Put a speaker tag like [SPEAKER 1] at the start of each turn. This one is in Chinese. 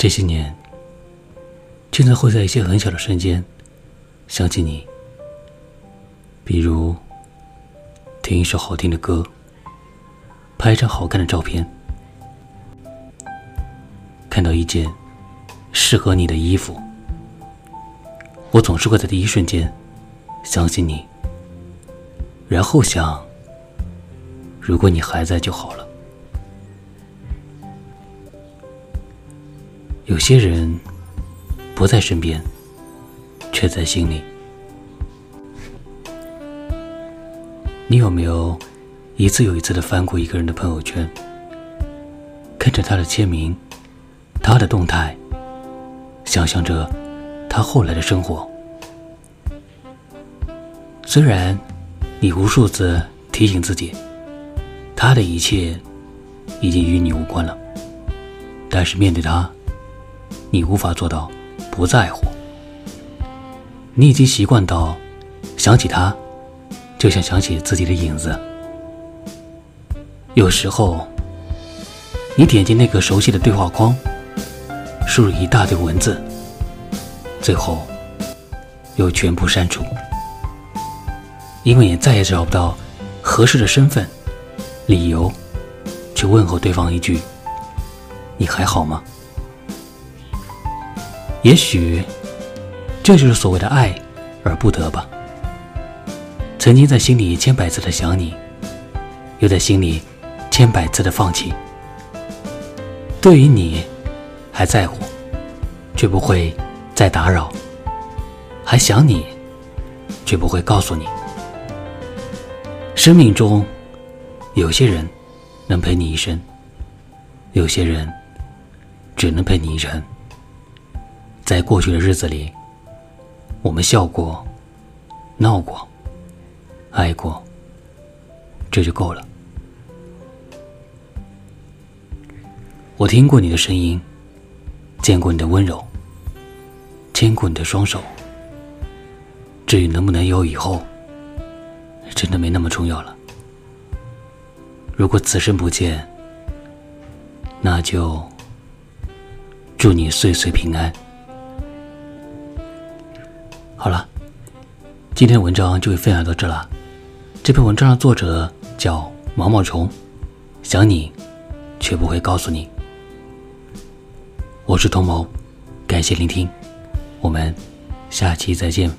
[SPEAKER 1] 这些年，经常会在一些很小的瞬间想起你，比如听一首好听的歌，拍一张好看的照片，看到一件适合你的衣服，我总是会在第一瞬间想起你，然后想，如果你还在就好了。有些人不在身边，却在心里。你有没有一次又一次的翻过一个人的朋友圈，看着他的签名、他的动态，想象着他后来的生活？虽然你无数次提醒自己，他的一切已经与你无关了，但是面对他。你无法做到不在乎，你已经习惯到想起他，就像想起自己的影子。有时候，你点击那个熟悉的对话框，输入一大堆文字，最后又全部删除，因为你再也找不到合适的身份、理由去问候对方一句：“你还好吗？”也许，这就是所谓的爱而不得吧。曾经在心里千百次的想你，又在心里千百次的放弃。对于你，还在乎，却不会再打扰；还想你，却不会告诉你。生命中，有些人能陪你一生，有些人只能陪你一程。在过去的日子里，我们笑过、闹过、爱过，这就够了。我听过你的声音，见过你的温柔，牵过你的双手。至于能不能有以后，真的没那么重要了。如果此生不见，那就祝你岁岁平安。好了，今天的文章就分享到这了。这篇文章的作者叫毛毛虫，想你，却不会告诉你。我是童谋，感谢聆听，我们下期再见。